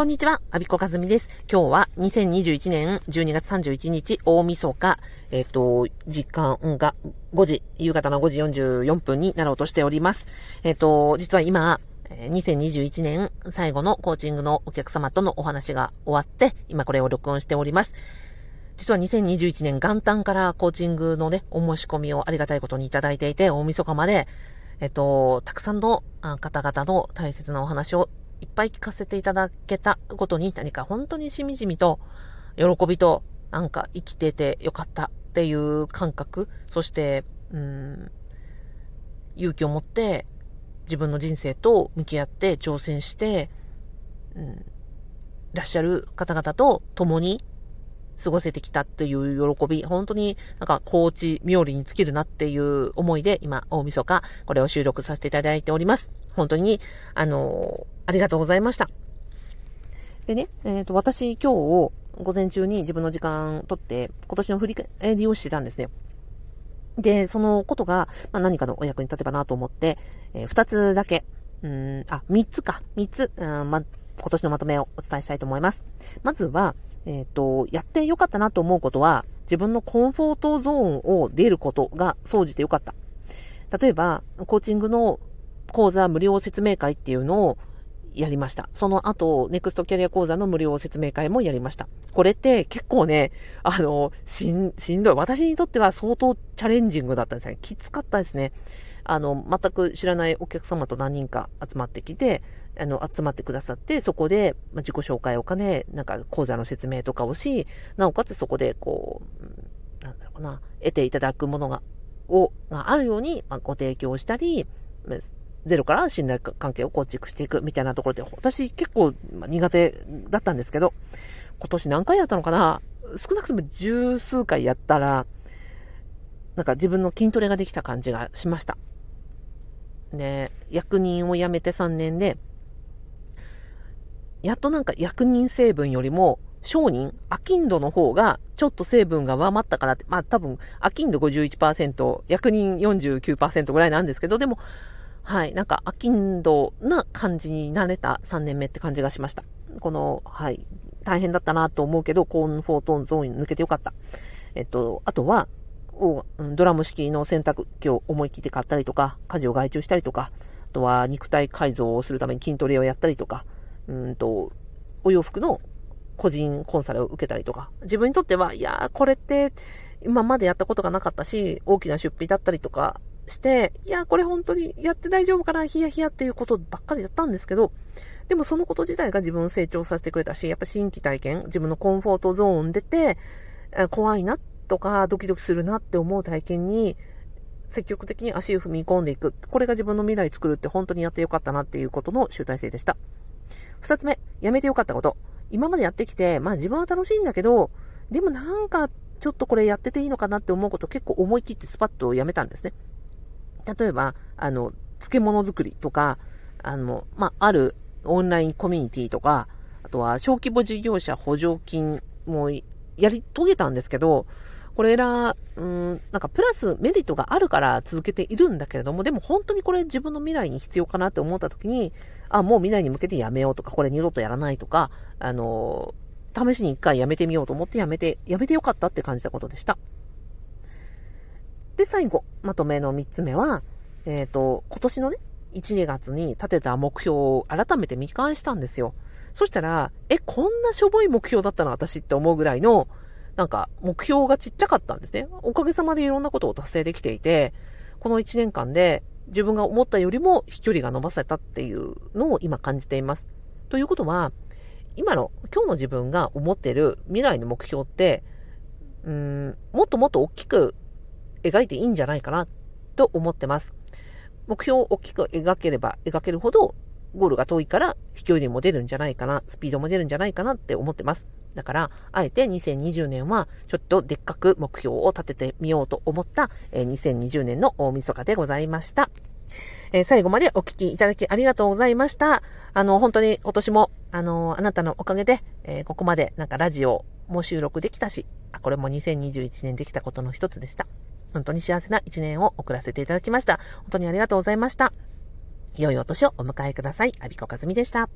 こんにちは、アビコカズミです。今日は2021年12月31日、大晦日、えっ、ー、と、時間が5時、夕方の5時44分になろうとしております。えっ、ー、と、実は今、2021年最後のコーチングのお客様とのお話が終わって、今これを録音しております。実は2021年元旦からコーチングのね、お申し込みをありがたいことにいただいていて、大晦日まで、えっと、たくさんの方々の大切なお話をいっぱい聞かせていただけたことに何か本当にしみじみと喜びとなんか生きててよかったっていう感覚、そして、うん、勇気を持って自分の人生と向き合って挑戦して、うん、いらっしゃる方々と共に過ごせてきたっていう喜び、本当になんかコーチ冥利に尽きるなっていう思いで今、大晦日、これを収録させていただいております。本当に、あのありがとうございました。でね、えっ、ー、と、私今日、午前中に自分の時間とって、今年の振り返りをしてたんですね。で、そのことが、まあ、何かのお役に立てばなと思って、えー、2つだけ、うん、あ、3つか、3つ、うん、ま、今年のまとめをお伝えしたいと思います。まずは、えっ、ー、と、やってよかったなと思うことは、自分のコンフォートゾーンを出ることが総じてよかった。例えば、コーチングの講座無料説明会っていうのをやりました。その後、ネクストキャリア講座の無料説明会もやりました。これって結構ね、あの、しん、しんどい。私にとっては相当チャレンジングだったんですね。きつかったですね。あの、全く知らないお客様と何人か集まってきて、あの、集まってくださって、そこで、ま自己紹介を兼ね、なんか講座の説明とかをし、なおかつそこで、こう、なんだろうな、得ていただくものが、を、があるように、ま、ご提供したり、ゼロから信頼関係を構築していくみたいなところで、私結構苦手だったんですけど、今年何回やったのかな少なくとも十数回やったら、なんか自分の筋トレができた感じがしました。で、役人を辞めて3年で、やっとなんか役人成分よりも、商人、アキンドの方が、ちょっと成分が上回ったかなって、まあ多分、アキンド51%、役人49%ぐらいなんですけど、でも、はい、なんか、アキンドな感じになれた3年目って感じがしました。この、はい、大変だったなと思うけど、コーンフォートンゾーンに抜けてよかった。えっと、あとは、ドラム式の洗濯機を思い切って買ったりとか、家事を外注したりとか、あとは肉体改造をするために筋トレをやったりとか、うんと、お洋服の個人コンサルを受けたりとか、自分にとっては、いやー、これって今までやったことがなかったし、大きな出費だったりとかして、いやー、これ本当にやって大丈夫かな、ヒヤヒヤっていうことばっかりだったんですけど、でもそのこと自体が自分を成長させてくれたし、やっぱ新規体験、自分のコンフォートゾーン出て、怖いなとかドキドキするなって思う体験に積極的に足を踏み込んでいく。これが自分の未来作るって本当にやってよかったなっていうことの集大成でした。二つ目、やめてよかったこと。今までやってきて、まあ自分は楽しいんだけど、でもなんかちょっとこれやってていいのかなって思うこと結構思い切ってスパッとやめたんですね。例えば、あの、漬物作りとか、あの、まあ、あるオンラインコミュニティとか、あとは小規模事業者補助金もやり遂げたんですけど、これら、うん、なんかプラスメリットがあるから続けているんだけれども、でも本当にこれ自分の未来に必要かなって思った時に、あ、もう未来に向けてやめようとか、これ二度とやらないとか、あの、試しに一回やめてみようと思ってやめて、やめてよかったって感じたことでした。で、最後、まとめの3つ目は、えっ、ー、と、今年のね、1、2月に立てた目標を改めて見返したんですよ。そしたら、え、こんなしょぼい目標だったの私って思うぐらいの、なんか、目標がちっちゃかったんですね。おかげさまでいろんなことを達成できていて、この1年間で自分が思ったよりも飛距離が伸ばせたっていうのを今感じています。ということは、今の、今日の自分が思ってる未来の目標って、うん、もっともっと大きく描いていいんじゃないかなと思ってます。目標を大きく描ければ描けるほど、ゴールが遠いから飛距離も出るんじゃないかな、スピードも出るんじゃないかなって思ってます。だから、あえて2020年はちょっとでっかく目標を立ててみようと思った、えー、2020年の大晦日でございました。え、最後までお聞きいただきありがとうございました。あの、本当に今年も、あの、あなたのおかげで、え、ここまでなんかラジオも収録できたし、あ、これも2021年できたことの一つでした。本当に幸せな一年を送らせていただきました。本当にありがとうございました。良いお年をお迎えください。アビコカズミでした。